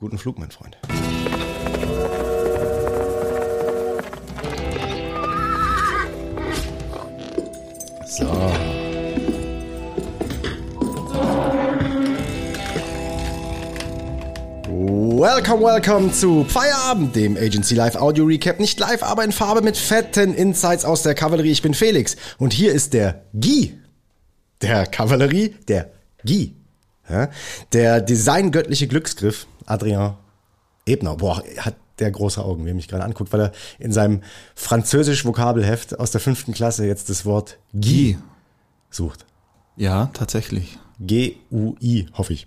Guten Flug, mein Freund. So. Welcome, welcome zu Feierabend, dem Agency Live Audio Recap. Nicht live, aber in Farbe mit fetten Insights aus der Kavallerie. Ich bin Felix und hier ist der Guy der Kavallerie, der Guy. Ja? Der designgöttliche Glücksgriff, Adrien Ebner. Boah, hat der große Augen, wie er mich gerade anguckt, weil er in seinem französisch Vokabelheft aus der fünften Klasse jetzt das Wort Guy sucht. Ja, tatsächlich. G-U-I, hoffe ich.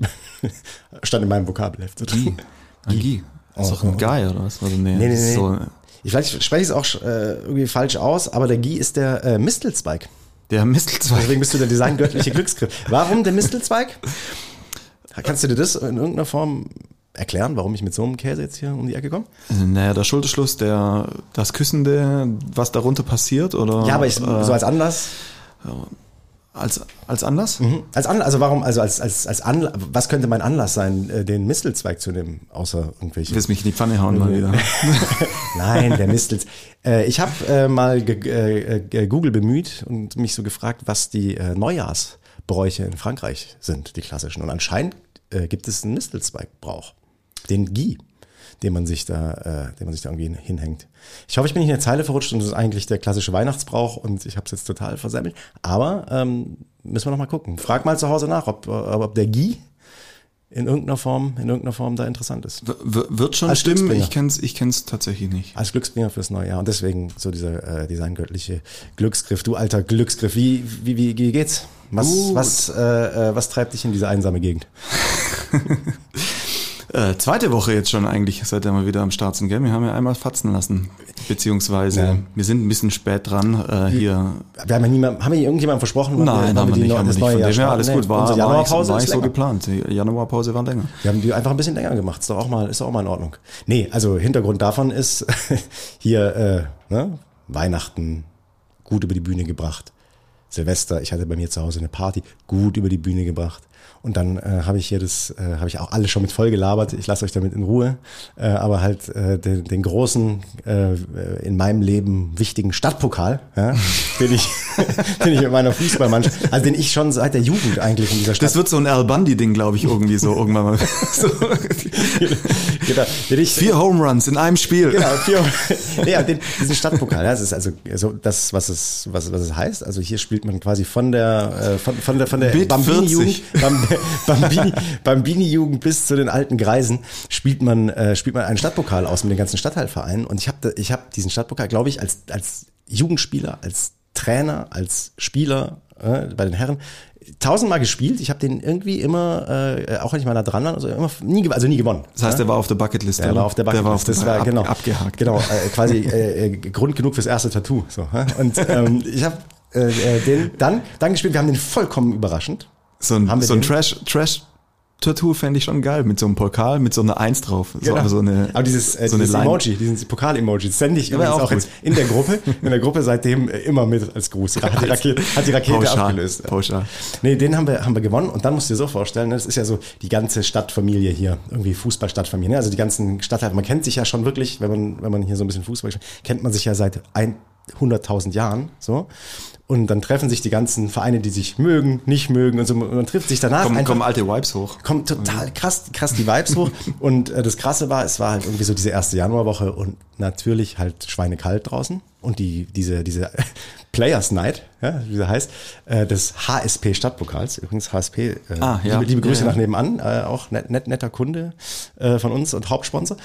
Stand in meinem Vokabelheft. Guy. Ah. Das ist doch ein Guy, oder was? Also, nee, Nee, nee, nee. So, Ich, vielleicht spreche ich es auch äh, irgendwie falsch aus, aber der Guy ist der äh, Mistelzweig. der Mistelzweig. Deswegen bist du der designgöttliche Glücksgriff. Warum der Mistelzweig? Kannst du dir das in irgendeiner Form erklären, warum ich mit so einem Käse jetzt hier um die Ecke komme? Naja, der Schulterschluss, der, das Küssende, was darunter passiert, oder? Ja, aber ich, äh, so als Anlass. als, als Anlass? Mhm. Als Anlass, also warum, also als, als, als Anlass, was könnte mein Anlass sein, äh, den Mistelzweig zu nehmen, außer irgendwelche. Du willst mich in die Pfanne hauen mal wieder. Nein, der Mistels. Äh, ich habe mal Google bemüht und mich so gefragt, was die Neujahrsbräuche in Frankreich sind, die klassischen. Und anscheinend äh, gibt es einen Mistelzweigbrauch, den Guy, den man sich da, äh, den man sich da irgendwie hinhängt. Ich hoffe, ich bin nicht in der Zeile verrutscht und das ist eigentlich der klassische Weihnachtsbrauch und ich habe es jetzt total versemmelt. Aber ähm, müssen wir noch mal gucken. Frag mal zu Hause nach, ob, ob der Guy in irgendeiner Form, in irgendeiner Form da interessant ist. W wird schon Als stimmen, ich kenn's, ich kenn's tatsächlich nicht. Als Glücksbringer fürs neue Jahr. Und deswegen so dieser äh, designgöttliche Glücksgriff. Du alter Glücksgriff, wie, wie, wie, wie geht's? Was, Gut. was, äh, äh, was treibt dich in diese einsame Gegend? Äh, zweite Woche jetzt schon eigentlich, seitdem wir wieder am Start sind, gell? Wir haben ja einmal fatzen lassen. Beziehungsweise, Ja. wir sind ein bisschen spät dran, äh, hier. Wir haben ja niemand, haben wir irgendjemandem versprochen, Nein, haben wir nicht, haben wir nicht. Von dem her alles Nee, gut, war, war, Januarpause war ist nicht so länger. geplant. Die Januarpause war länger. Wir haben die einfach ein bisschen länger gemacht. Ist doch auch mal, ist doch auch mal in Ordnung. Nee, also Hintergrund davon ist hier äh, ne, Weihnachten gut über die Bühne gebracht. Silvester, ich hatte bei mir zu Hause eine Party, gut über die Bühne gebracht. Und dann äh, habe ich hier das, äh, habe ich auch alles schon mit voll gelabert. Ich lasse euch damit in Ruhe. Äh, aber halt äh, den, den großen, äh, in meinem Leben wichtigen Stadtpokal, ja, den ich, den ich mit meiner Fußballmannschaft, also den ich schon seit der Jugend eigentlich in dieser Stadt Das wird so ein Al Bundy-Ding, glaube ich, irgendwie so irgendwann mal. so. genau, ich, Vier Home Runs in einem Spiel. Genau, vier, ja, den, diesen Stadtpokal, das ist also so das, was es, was, was es heißt. Also hier spielt man quasi von der, äh, von, von der, von der Bambini-Jugend, 40. Bam, Bambini, Bambini-Jugend bis zu den alten Greisen spielt man, äh, spielt man einen Stadtpokal aus mit den ganzen Stadtteilvereinen. Und ich habe, ich habe diesen Stadtpokal, glaube ich, als, als Jugendspieler, als Trainer, als Spieler äh, bei den Herren tausendmal gespielt. Ich habe den irgendwie immer, äh, auch wenn ich mal da dran war, also immer nie, also nie gewonnen. Das heißt, der war auf der Bucketlist. Der oder? war auf der Bucketlist. Der war auf der das war ab, genau abgehakt. Genau, äh, quasi äh, äh, Grund genug fürs erste Tattoo. So, und ähm, ich habe äh, äh, den dann dann gespielt. Wir haben den vollkommen überraschend. So ein, so ein? Trash, Trash Tattoo fände ich schon geil, mit so einem Pokal, mit so einer Eins drauf. So, Genau. so eine, Aber dieses, äh, so dieses. Emoji, diesen Pokal-Emoji, das sende ich übrigens auch, auch jetzt in der Gruppe. In der Gruppe seitdem äh, immer mit als Gruß. Hat die Rakete, hat die Rakete Pauschal, abgelöst. pauschal. Nee, den haben wir, haben wir gewonnen. Und dann musst du dir so vorstellen, ne, das ist ja so die ganze Stadtfamilie hier, irgendwie Fußballstadtfamilie. Ne? Also die ganzen Stadtteile. Man kennt sich ja schon wirklich, wenn man, wenn man hier so ein bisschen Fußball spielt, kennt man sich ja seit 100.000 Jahren. So. Und dann treffen sich die ganzen Vereine, die sich mögen, nicht mögen und so. Und man trifft sich danach Kommen, einfach kommen alte Vibes hoch. kommt total krass, krass die Vibes hoch. Und äh, das Krasse war, es war halt irgendwie so diese erste Januarwoche und natürlich halt schweinekalt draußen. Und die, diese, diese Players Night, ja, wie sie heißt, äh, des HSP Stadtpokals, übrigens HSP, äh, Ah, ja. liebe, liebe Grüße Ja, ja. nach nebenan, äh, auch net, net, netter Kunde äh, von uns und Hauptsponsor.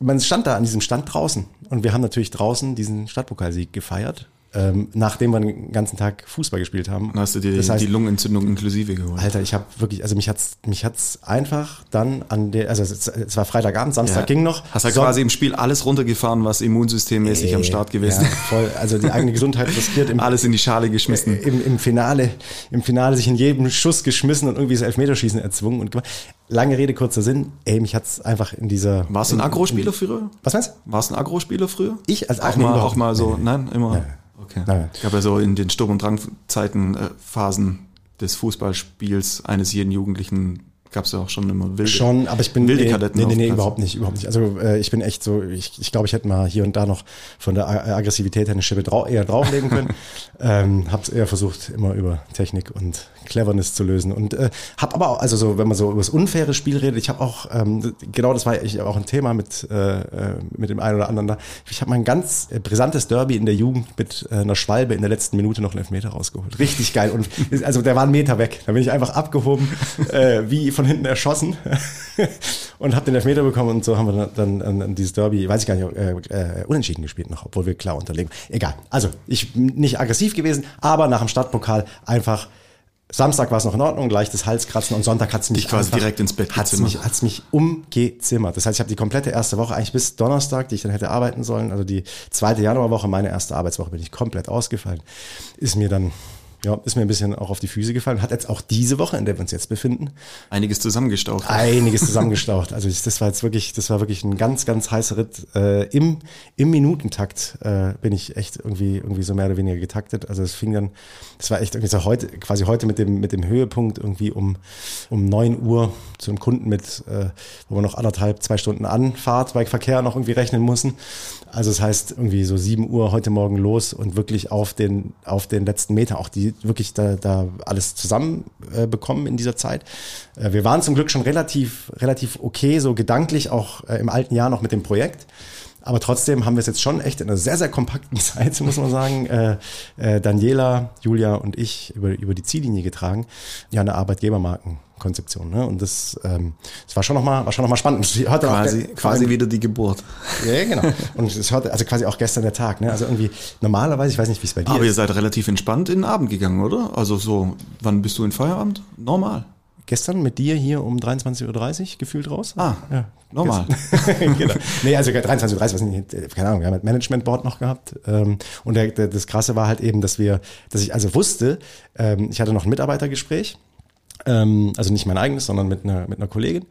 Man stand da an diesem Stand draußen und wir haben natürlich draußen diesen Stadtpokalsieg gefeiert, ähm, nachdem wir den ganzen Tag Fußball gespielt haben. Dann hast du dir Das heißt- die Lungenentzündung inklusive geholt. Alter, ich habe wirklich, also mich hat's, mich hat's einfach dann an der, also es, es war Freitagabend, Samstag Ja. ging noch. Hast Son- quasi im Spiel alles runtergefahren, was immunsystemmäßig am Start gewesen Ja, voll, also die eigene Gesundheit riskiert im, Alles in die Schale geschmissen. im, im Finale, im Finale sich in jedem Schuss geschmissen und irgendwie das Elfmeterschießen erzwungen und gemacht. Lange Rede, kurzer Sinn, ey, mich hat's einfach in dieser. Warst du ein in- Agrospieler früher? Was meinst du? Warst du ein Agrospieler früher? Ich als auch Agro mal, auch mal so, nicht. nein, immer. Okay. Ich habe ja so in den Sturm- und Drangzeiten, äh, Phasen des Fußballspiels eines jeden Jugendlichen gab es ja auch schon immer wilde. Schon, aber ich bin wilde nee, Kadetten nee, nee, nee, überhaupt nicht, überhaupt nicht. Also äh, ich bin echt so, ich, ich glaube, ich hätte mal hier und da noch von der A- Aggressivität her eine Schippe drau eher drauflegen können. ähm, hab's eher versucht, immer über Technik und Cleverness zu lösen und äh, hab aber auch, also so, wenn man so über das unfaire Spiel redet, ich habe auch ähm, genau, das war ich auch ein Thema mit äh, äh, mit dem einen oder anderen da. Ich habe mal ein ganz äh, brisantes Derby in der Jugend mit äh, einer Schwalbe in der letzten Minute noch einen Elfmeter rausgeholt. Richtig geil und also der war einen Meter weg. Da bin ich einfach abgehoben, äh, wie von hinten erschossen und habe den Elfmeter bekommen und so haben wir dann, dann, dann dieses Derby, weiß ich gar nicht, äh, äh, unentschieden gespielt noch, obwohl wir klar unterlegen. Egal. Also ich nicht aggressiv gewesen, aber nach dem Stadtpokal einfach Samstag war es noch in Ordnung, leichtes Halskratzen und Sonntag hat's mich Dich quasi direkt ins Bett hat's gezimmert. mich, hat's mich umgezimmert. Das heißt, ich habe die komplette erste Woche eigentlich bis Donnerstag, die ich dann hätte arbeiten sollen, also die zweite Januarwoche, meine erste Arbeitswoche, bin ich komplett ausgefallen. Ist mir dann ja, ist mir ein bisschen auch auf die Füße gefallen. Hat jetzt auch diese Woche, in der wir uns jetzt befinden, Einiges zusammengestaucht. einiges zusammengestaucht. Also ich, das war jetzt wirklich, das war wirklich ein ganz, ganz heißer Ritt. Äh, Im im Minutentakt äh, bin ich echt irgendwie irgendwie so mehr oder weniger getaktet. Also es fing dann, das war echt irgendwie so heute, quasi heute mit dem mit dem Höhepunkt irgendwie um um neun Uhr zu einem Kunden mit, äh, wo wir noch anderthalb zwei Stunden Anfahrt bei Verkehr noch irgendwie rechnen mussten. Also das heißt irgendwie so sieben Uhr heute Morgen los und wirklich auf den auf den letzten Meter auch die wirklich da, da alles zusammen äh, bekommen in dieser Zeit. Äh, wir waren zum Glück schon relativ relativ okay so gedanklich auch äh, im alten Jahr noch mit dem Projekt. Aber trotzdem haben wir es jetzt schon echt in einer sehr, sehr kompakten Zeit, muss man sagen, äh, äh, Daniela, Julia und ich über, über die Ziellinie getragen. Ja, eine Arbeitgebermarkenkonzeption. Ne? Und das, ähm, das war schon nochmal war schon noch mal spannend. Und es Heute auch Quasi, quasi wieder die Geburt. ja, genau. Und es heute, also quasi auch gestern der Tag. Ne? Also irgendwie normalerweise, ich weiß nicht, wie es bei dir Aber ihr ist. seid relativ entspannt in den Abend gegangen, oder? Also so, wann bist du in Feierabend? Normal. Gestern mit dir hier um 23.30 Uhr gefühlt raus. Ah, ja. normal. genau. Nee, also 23.30 Uhr, was nicht, äh, keine Ahnung, wir haben ein Management-Board noch gehabt. Ähm, und das Krasse war halt eben, dass wir, dass ich also wusste, ähm, ich hatte noch ein Mitarbeitergespräch, ähm, also nicht mein eigenes, sondern mit einer, mit einer Kollegin.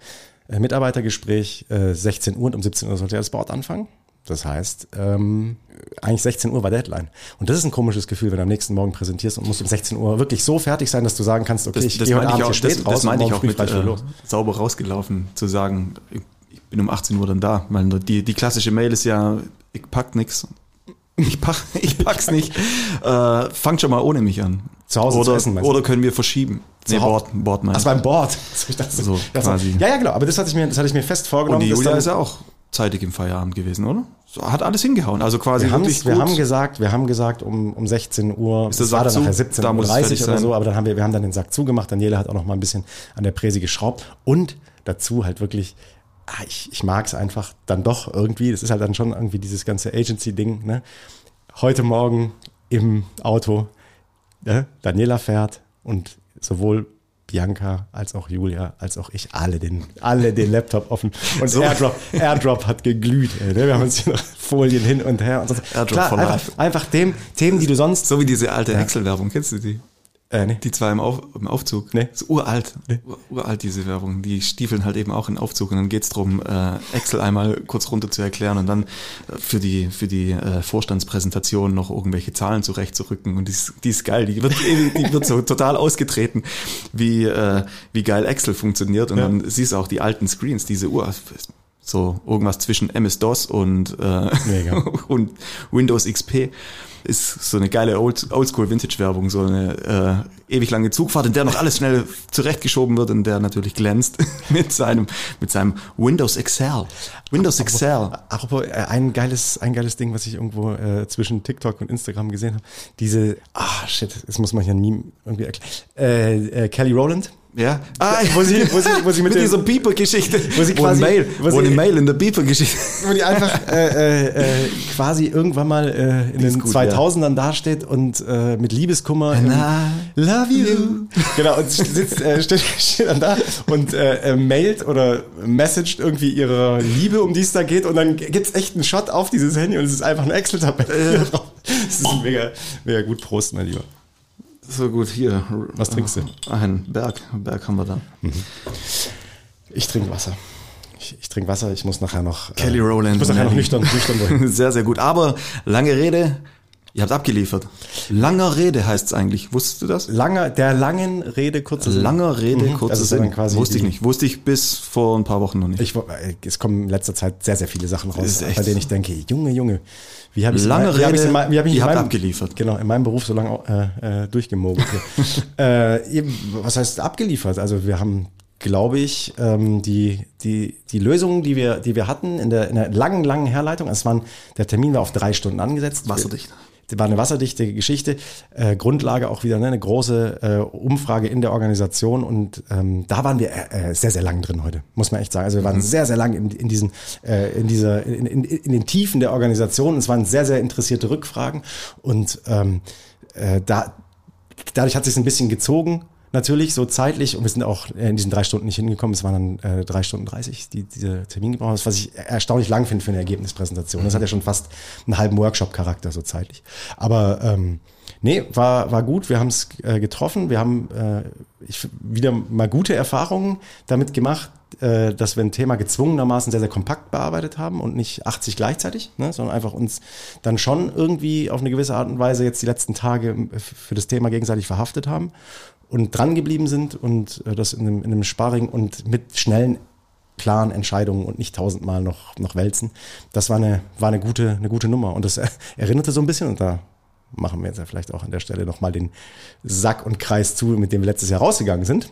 Äh, Mitarbeitergespräch, äh, 16 Uhr und um 17 Uhr sollte ja das Board anfangen. Das heißt, ähm, eigentlich 16 Uhr war Deadline. Und das ist ein komisches Gefühl, wenn du am nächsten Morgen präsentierst und musst um 16 Uhr wirklich so fertig sein, dass du sagen kannst, okay, Das, ich das gehe heute Abend auch, hier das, spät raus das meine und ich auch mit äh, sauber rausgelaufen, zu sagen, ich ich bin um 18 Uhr dann da. Weil die, die klassische Mail ist ja, ich pack nix. Ich, pack, ich pack's nicht. Äh, fangt schon mal ohne mich an. Zu Hause oder, essen, meinst du? Oder können wir verschieben? Nee, Zu Hau- Board, Board mein Ach, ich. beim Board. So, ich dachte, So, das quasi. Ja, ja, genau. Aber das hatte ich mir, das hatte ich mir fest Und vorgenommen. die dass Julia dann- ist ja auch zeitig im Feierabend gewesen, oder? So, hat alles hingehauen. Also quasi wir, wirklich wir haben gesagt, wir haben gesagt um, um 16 Uhr, Ist es war dann zu? nachher Da muss es 17.30 fertig Uhr oder sein. so, aber dann haben wir, wir haben dann den Sack zugemacht. Daniela hat auch noch mal ein bisschen an der Präsi geschraubt und dazu halt wirklich, ah, ich, ich mag es einfach dann doch irgendwie, das ist halt dann schon irgendwie dieses ganze Agency-Ding, ne? Heute Morgen im Auto, ne? Daniela fährt und sowohl Bianca als auch Julia als auch ich alle den alle den Laptop offen und So. Airdrop Airdrop hat geglüht ey, ne? wir haben uns hier noch Folien hin und her und so. Airdrop Klar, einfach, einfach dem Themen die du sonst So wie diese alte Excel-Werbung, kennst du die? Äh, nee. Die zwei im, Auf, im Aufzug. Nee. Das ist uralt. Ur, uralt, diese Werbung. Die stiefeln halt eben auch in Aufzug und dann geht's drum, äh, Excel einmal kurz runter zu erklären und dann äh, für die, für die äh, Vorstandspräsentation noch irgendwelche Zahlen zurechtzurücken. Und die ist, die ist geil. Die wird, die wird so total ausgetreten, wie, äh, wie geil Excel funktioniert. Und Ja. dann siehst du auch die alten Screens, diese Uhr. So irgendwas zwischen MS-DOS und, äh, und Windows XP ist so eine geile Old, Oldschool-Vintage-Werbung, so eine äh, ewig lange Zugfahrt, in der noch alles schnell zurechtgeschoben wird und der natürlich glänzt mit seinem, mit seinem Windows Excel. Windows Excel. Apropos, äh, ein geiles, ein geiles Ding, was ich irgendwo äh, zwischen TikTok und Instagram gesehen habe. Diese, ah shit, das muss man hier ein Meme irgendwie erklären. Äh, äh, Kelly Rowland. Ja. Ah, Wo sie, wo sie, wo sie mit, mit dieser Beeper-Geschichte. Wo sie wo quasi- eine Mail, wo wo eine sie- Mail in der Beeper-Geschichte. wo die einfach äh, äh, äh, quasi irgendwann mal äh, in den gut, 2000ern dasteht und äh, mit Liebeskummer im, I Love you. Genau, und sitzt, äh, steht, steht dann da und mailt oder messagt irgendwie ihre Liebe, um die es da geht und dann gibt's echt einen Shot auf dieses Handy und es ist einfach eine Excel-Tabelle. Das ist mega, mega gut. Prost, mein Lieber. So gut, hier. Was trinkst du? Ein Berg. Berg haben wir da. Ich trinke Wasser. Ich, ich trinke Wasser, ich muss nachher noch... Kelly äh, Rowland. Ich muss nachher noch nüchtern, nüchtern wohin. Sehr, sehr gut. Aber lange Rede, Ihr habt abgeliefert. Langer Rede heißt es eigentlich. Wusstest du das? Langer, der langen Rede, kurzer Sinn. Langer Rede, Mhm, kurzer Sinn. Wusste ich nicht. Wusste ich bis vor ein paar Wochen noch nicht. Ich, äh, es kommen in letzter Zeit sehr, sehr viele Sachen raus, bei denen ich denke, Junge, Junge, wie habe ich Lange wie hab ich's Rede, in mein- wie hab ich ihr meinem, abgeliefert. Genau, in meinem Beruf so lange äh, äh, durchgemogelt. äh, eben, was heißt abgeliefert? Also wir haben, glaube ich, ähm, die, die, die Lösungen, die wir, die wir hatten in der, in der langen, langen Herleitung, es waren, der Termin war auf drei Stunden angesetzt. Wasserdicht. Das war eine wasserdichte Geschichte. Äh, Grundlage auch wieder ne, eine große äh, Umfrage in der Organisation und ähm, da waren wir äh, äh, sehr, sehr lang drin heute, muss man echt sagen. Also wir waren sehr, sehr lang in, in diesen, äh, in dieser, in, in, in den Tiefen der Organisation. Es waren sehr, sehr interessierte Rückfragen und ähm, äh, da, dadurch hat sich ein bisschen gezogen. Natürlich, so zeitlich. Und wir sind auch äh, in diesen drei Stunden nicht hingekommen. Es waren dann äh, drei Stunden 30, die dieser Termin gebraucht hat, was ich erstaunlich lang finde für eine Ergebnispräsentation. Das hat ja schon fast einen halben Workshop-Charakter, so zeitlich. Aber ähm, nee, war, war gut. Wir haben es äh, getroffen. Wir haben äh, ich, wieder mal gute Erfahrungen damit gemacht, äh, dass wir ein Thema gezwungenermaßen sehr, sehr kompakt bearbeitet haben und nicht 80 gleichzeitig, ne, sondern einfach uns dann schon irgendwie auf eine gewisse Art und Weise jetzt die letzten Tage äh, für das Thema gegenseitig verhaftet haben und dran geblieben sind und äh, das in einem, in einem Sparring und mit schnellen, klaren Entscheidungen und nicht tausendmal noch, noch wälzen. Das war eine, war eine gute, eine gute Nummer und das erinnerte so ein bisschen und da machen wir jetzt ja vielleicht auch an der Stelle nochmal den Sack und Kreis zu, mit dem wir letztes Jahr rausgegangen sind.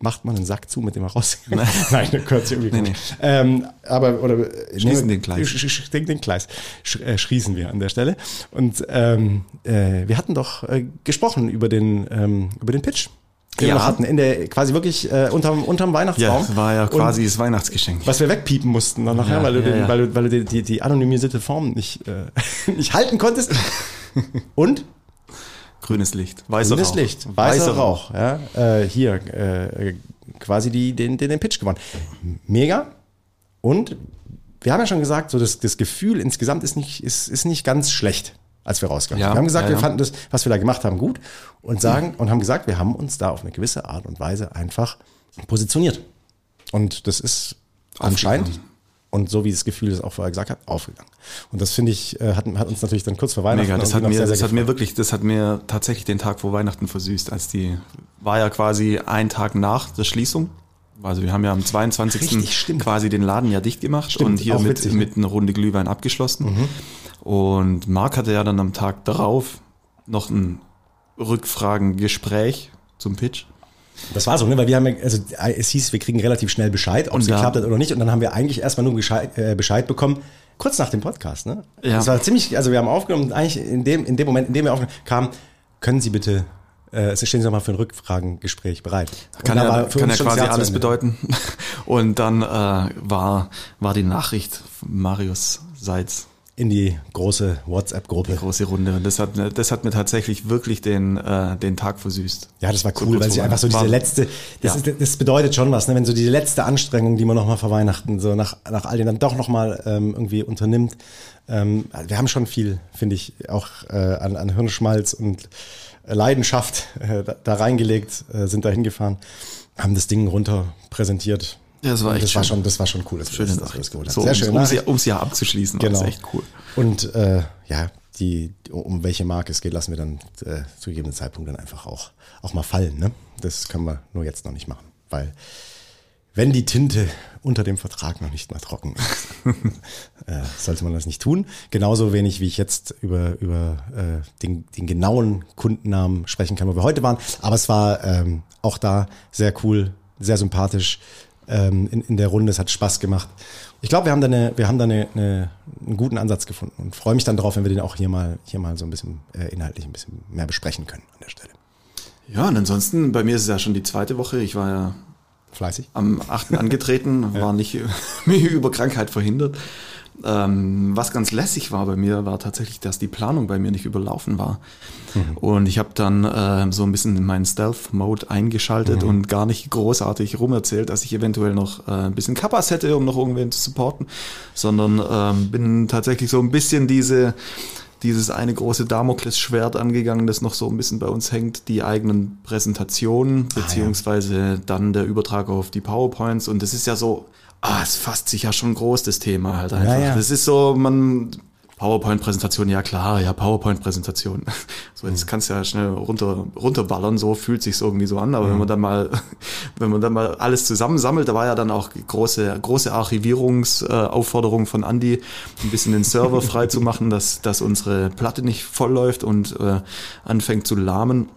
Macht man einen Sack zu, mit dem er rausgegangen ist? Nein, das hört sich irgendwie Nee, komisch. Ähm, aber, oder, Schließen nee, den Kreis. sch- sch- Den, Kreis sch, äh, schließen wir an der Stelle. Und ähm, äh, wir hatten doch äh, gesprochen über den, ähm, über den Pitch. Den wir Ja. noch hatten, in der, quasi wirklich äh, unterm, unterm Ja, Weihnachtsbaum. das war ja Und quasi das Weihnachtsgeschenk. was wir wegpiepen mussten dann nachher, Ja, weil du, ja, den, ja. weil du, weil du die, die, die anonymisierte Form nicht, äh, nicht halten konntest. Und Grünes Licht. Weißer grünes Rauch. Licht, weißer Rauch. Ja, äh, hier äh, quasi die, den, den, den Pitch gewonnen. Mega. Und wir haben ja schon gesagt, so das, das Gefühl insgesamt ist nicht, ist, ist nicht ganz schlecht, als wir rausgegangen sind. Ja, wir haben gesagt, ja, wir fanden das, was wir da gemacht haben, gut und sagen und haben gesagt, wir haben uns da auf eine gewisse Art und Weise einfach positioniert. Und das ist anscheinend und so wie das Gefühl es auch vorher gesagt hat, aufgegangen. Und das finde ich, äh, hat, hat uns natürlich dann kurz vor Weihnachten Mega, das hat mir, sehr, sehr das hat mir wirklich, das hat mir tatsächlich den Tag vor Weihnachten versüßt, als die, war ja quasi ein Tag nach der Schließung. Also wir haben ja am 22. Richtig, quasi den Laden ja dicht gemacht Stimmt, und hier mit, witzig, ne? mit einer Runde Glühwein abgeschlossen. Und Marc hatte ja dann am Tag darauf noch ein Rückfragengespräch zum Pitch. Das war so, ne? weil wir haben, ja- also es hieß, wir kriegen relativ schnell Bescheid, ob es geklappt hat oder nicht. Und dann haben wir eigentlich erstmal nur Bescheid, äh, Bescheid bekommen, kurz nach dem Podcast. Ne? Ja. Das war ziemlich, also wir haben aufgenommen, eigentlich in dem, in dem Moment, in dem wir aufgenommen kam, können Sie bitte, äh, stehen Sie doch mal für ein Rückfragengespräch bereit. Und Kann ja, kann ja quasi alles bedeuten. Und dann äh, war, war die Nachricht von Marius Seitz In die große WhatsApp-Gruppe. große Runde. Und das hat, mir- das hat mir tatsächlich wirklich den, äh, den Tag versüßt. Ja, das war So cool, kurz weil vor einfach so diese letzte, das, Ja. ist, das bedeutet schon was, ne? wenn so diese letzte Anstrengung, die man nochmal vor Weihnachten so nach, nach all dem dann doch nochmal ähm, irgendwie unternimmt. Ähm, wir haben schon viel, finde ich, auch äh, an, an Hirnschmalz und Leidenschaft äh, da, da reingelegt, äh, sind da hingefahren, haben das Ding runter präsentiert. Ja, das war echt das war schön. schon, das war schon cool, dass wir Schöne das, dass wir das geholt haben. So, Sehr schön. Nachricht. Jahr, ums Jahr abzuschließen, war Genau. das echt cool. Und äh, ja, die, um welche Marke es geht, lassen wir dann äh, zu gegebenen Zeitpunkt dann einfach auch, auch mal fallen. Ne? Das können wir nur jetzt noch nicht machen, weil wenn die Tinte unter dem Vertrag noch nicht mal trocken ist, äh, sollte man das nicht tun. Genauso wenig, wie ich jetzt über, über äh, den, den genauen Kundennamen sprechen kann, wo wir heute waren. Aber es war ähm, auch da sehr cool, sehr sympathisch ähm, in, in der Runde. Es hat Spaß gemacht. Ich glaube, wir haben da, eine, wir haben da eine, eine, einen guten Ansatz gefunden und freue mich dann darauf, wenn wir den auch hier mal, hier mal so ein bisschen äh, inhaltlich ein bisschen mehr besprechen können an der Stelle. Ja, und ansonsten, bei mir ist es ja schon die zweite Woche. Ich war ja Fleißig. am 8. angetreten, war nicht über Krankheit verhindert. Ähm, was ganz lässig war bei mir, war tatsächlich, dass die Planung bei mir nicht überlaufen war. Und ich habe dann äh, so ein bisschen in meinen Stealth-Mode eingeschaltet und gar nicht großartig rumerzählt, dass ich eventuell noch äh, ein bisschen Kappas hätte, um noch irgendwen zu supporten, sondern ähm, bin tatsächlich so ein bisschen diese dieses eine große Damoklesschwert angegangen, das noch so ein bisschen bei uns hängt, die eigenen Präsentationen, beziehungsweise dann der Übertrag auf die PowerPoints. Und das ist ja so, ah, es fasst sich ja schon groß, das Thema halt einfach. ja. Das ist so, man, PowerPoint-Präsentation, ja klar, ja, PowerPoint-Präsentation. So, jetzt kannst du ja schnell runter, runterballern, so fühlt sich's irgendwie so an. Aber wenn man dann mal, wenn man dann mal alles zusammensammelt, da war ja dann auch große, große Archivierungsaufforderung von Andy, ein bisschen den Server frei zu machen, dass, dass unsere Platte nicht voll läuft und äh, anfängt zu lahmen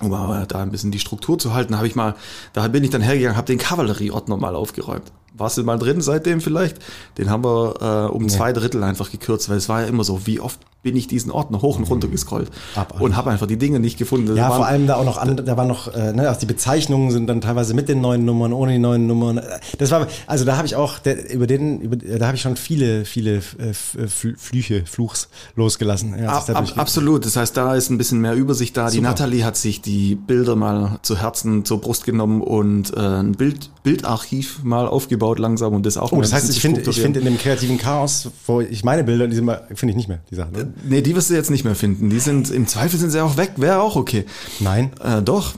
um aber da ein bisschen die Struktur zu halten, habe ich mal, da bin ich dann hergegangen, habe den Kavallerieordner mal aufgeräumt. Warst du mal drin seitdem vielleicht? Den haben wir äh, um Nee. zwei Drittel einfach gekürzt, weil es war ja immer so, wie oft bin ich diesen Ordner hoch und runter gescrollt Ab- und habe einfach die Dinge nicht gefunden. Ja, waren- vor allem da auch noch andere, da war noch, äh, ne, also die Bezeichnungen sind dann teilweise mit den neuen Nummern, ohne die neuen Nummern. Das war, also da habe ich auch, der, über den, über, da habe ich schon viele, viele äh, äh, Fl- Flüche, Fluchs losgelassen. Ja, Ab, ab, absolut. Das heißt, da ist ein bisschen mehr Übersicht da. Die Super. Natalie hat sich die Bilder mal zu Herzen, zur Brust genommen und äh, ein Bild, Bildarchiv mal aufgebaut langsam und das auch Oh, das heißt, ich finde, finde in dem kreativen Chaos, wo ich meine Bilder, die finde ich nicht mehr, die Sachen. Ne? Nee, die wirst du jetzt nicht mehr finden. Die sind, im Zweifel sind sie auch weg, wäre auch okay. Nein. Äh, doch.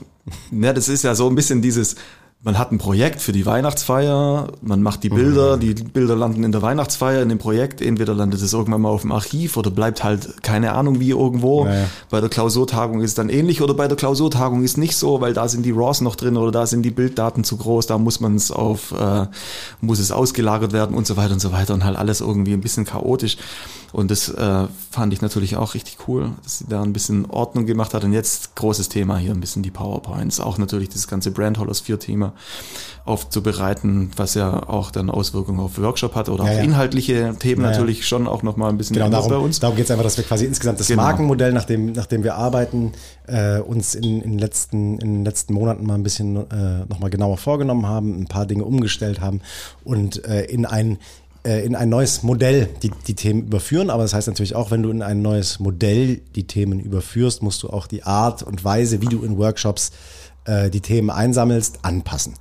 Ja, das ist ja so ein bisschen dieses, man hat ein Projekt für die Weihnachtsfeier, man macht die Mhm. Bilder, die Bilder landen in der Weihnachtsfeier, in dem Projekt, entweder landet es irgendwann mal auf dem Archiv oder bleibt halt keine Ahnung wie irgendwo. Ja, ja. Bei der Klausurtagung ist es dann ähnlich oder bei der Klausurtagung ist nicht so, weil da sind die RAWs noch drin oder da sind die Bilddaten zu groß, da muss man es auf, äh, muss es ausgelagert werden und so weiter und so weiter und halt alles irgendwie ein bisschen chaotisch. Und das äh, fand ich natürlich auch richtig cool, dass sie da ein bisschen Ordnung gemacht hat. Und jetzt großes Thema hier, ein bisschen die PowerPoints. Auch natürlich das ganze Brand Holosphere Thema aufzubereiten, was ja auch dann Auswirkungen auf Workshop hat oder Ja, auch ja. inhaltliche Themen natürlich schon auch nochmal ein bisschen Genau, darum, bei uns. darum geht es einfach, dass wir quasi insgesamt das Genau. Markenmodell, nach dem, nach dem wir arbeiten, äh, uns in, in, den letzten, in den letzten Monaten mal ein bisschen äh, nochmal genauer vorgenommen haben, ein paar Dinge umgestellt haben und äh, in ein äh, in ein neues Modell die, die Themen überführen. Aber das heißt natürlich auch, wenn du in ein neues Modell die Themen überführst, musst du auch die Art und Weise, wie du in Workshops äh, die Themen einsammelst, anpassen.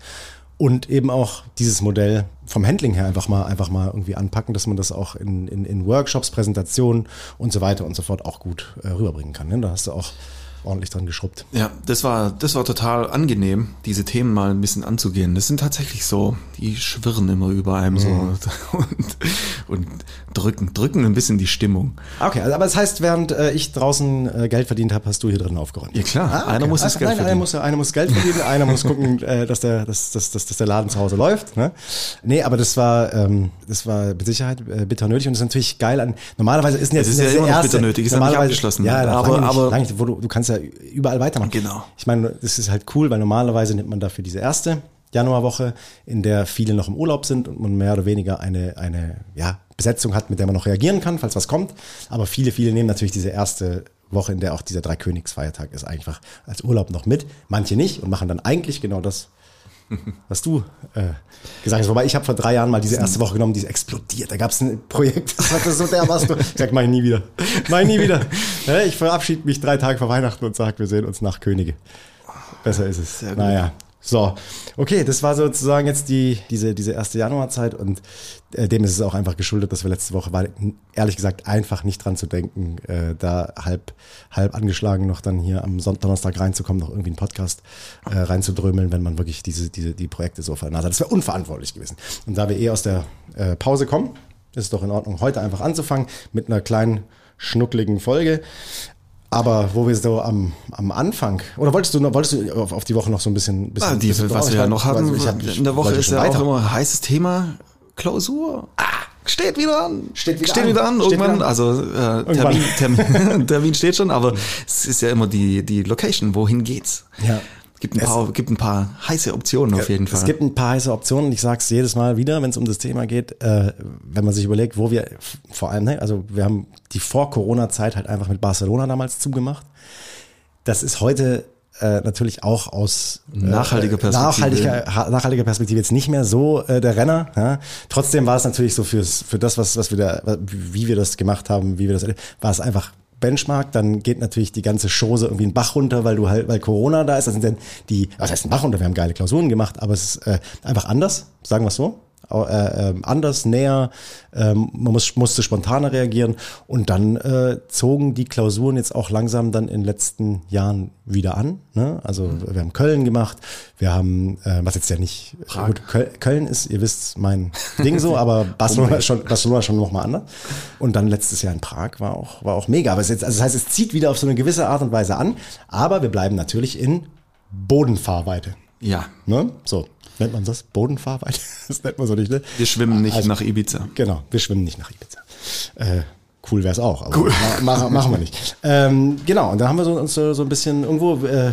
Und eben auch dieses Modell vom Handling her einfach mal, einfach mal irgendwie anpacken, dass man das auch in, in, in Workshops, Präsentationen und so weiter und so fort auch gut äh, rüberbringen kann. Ne? Da hast du auch ordentlich dran geschrubbt. Ja, das war, das war total angenehm, diese Themen mal ein bisschen anzugehen. Das sind tatsächlich so, die schwirren immer über einem so Mhm. und, und drücken, drücken ein bisschen die Stimmung. Okay, also, aber das heißt, während äh, ich draußen äh, Geld verdient habe, hast du hier drin aufgeräumt. Ja klar, Ah, okay. einer muss das Also, Geld nein, verdienen. Einer muss, einer muss Geld verdienen, einer muss gucken, äh, dass, der, dass, dass, dass, dass der Laden zu Hause läuft. Ne? Nee, aber das war, ähm, das war mit Sicherheit äh, bitter nötig und das ist natürlich geil an. Normalerweise ist jetzt Es ist ja immer noch bitter nötig, ist ja nicht abgeschlossen. Ja, Aber- nicht, aber- nicht, wo du, du kannst ja überall weitermachen. Genau. Ich meine, das ist halt cool, weil normalerweise nimmt man dafür diese erste Januarwoche, in der viele noch im Urlaub sind und man mehr oder weniger eine, eine ja, Besetzung hat, mit der man noch reagieren kann, falls was kommt. Aber viele, viele nehmen natürlich diese erste Woche, in der auch dieser Dreikönigsfeiertag ist, einfach als Urlaub noch mit. Manche nicht und machen dann eigentlich genau das, was du äh, gesagt hast. Wobei ich habe vor drei Jahren mal diese erste Woche genommen, die ist explodiert. Da gab es ein Projekt, das war das so der was du. Ich sag, mach ich nie wieder. Mach ich nie wieder. Ich verabschiede mich drei Tage vor Weihnachten und sag, wir sehen uns nach Könige. Besser ist es. Naja. So, okay, das war sozusagen jetzt die, diese, diese erste Januarzeit und äh, dem ist es auch einfach geschuldet, dass wir letzte Woche war ehrlich gesagt einfach nicht dran zu denken, äh, da halb, halb angeschlagen noch dann hier am Sonntag, Donnerstag reinzukommen, noch irgendwie einen Podcast äh, reinzudrömeln, wenn man wirklich diese, diese, die Projekte so verändert hat. Das wäre unverantwortlich gewesen. Und da wir eh aus der äh, Pause kommen, ist es doch in Ordnung, heute einfach anzufangen mit einer kleinen schnuckligen Folge. Aber wo wir so am, am Anfang, oder wolltest du noch, wolltest du auf, auf die Woche noch so ein bisschen, bisschen Ah, die, bisschen was wir ja Ich noch hatten, ich hab- ich in der Woche ist ja auch weiter. immer ein heißes Thema, Klausur. Ah, steht wieder an. Steht wieder steht an. wieder an Steht irgendwann. wieder an. Also äh, Termin, Termin, Termin steht schon, aber es ist ja immer die, die Location, wohin geht's? Ja. Gibt ein, Es- paar, gibt ein paar heiße Optionen auf jeden Fall. Es gibt ein paar heiße Optionen. Ich sage es jedes Mal wieder, wenn es um das Thema geht, äh, wenn man sich überlegt, wo wir vor allem, ne, also wir haben die Vor-Corona-Zeit halt einfach mit Barcelona damals zugemacht. Das ist heute äh, natürlich auch aus äh, Nachhaltiger Perspektive. nachhaltiger, ha- nachhaltiger Perspektive jetzt nicht mehr so äh, der Renner. Ja. Trotzdem war es natürlich so fürs, für das, was, was wir da, wie wir das gemacht haben, wie wir das, war es einfach Benchmark, dann geht natürlich die ganze Chose irgendwie einen Bach runter, weil du halt, weil Corona da ist. Das sind dann die, was heißt ein Bach runter? Wir haben geile Klausuren gemacht, aber es ist äh, einfach anders, sagen wir es so. Äh, äh, anders, näher. Ähm, man muss, musste spontaner reagieren. Und dann äh, zogen die Klausuren jetzt auch langsam dann in den letzten Jahren wieder an. Ne? Also wir haben Köln gemacht, wir haben, äh, was jetzt ja nicht, gut, Köl Köln ist, ihr wisst, mein Ding so, aber Barcelona schon, Barcelona schon nochmal anders. Und dann letztes Jahr in Prag war auch, war auch mega. Aber es jetzt, also das heißt, es zieht wieder auf so eine gewisse Art und Weise an, aber wir bleiben natürlich in Bodenfahrweite. Ja. Ne? So, nennt man das? Bodenfahrweite? Das nennt man so nicht, ne? Wir schwimmen nicht Also- nach Ibiza. Genau, wir schwimmen nicht nach Ibiza. Äh, cool wäre es auch, aber ma- machen, machen wir nicht. Ähm, genau, und dann haben wir so, uns so, so ein bisschen irgendwo, äh, äh,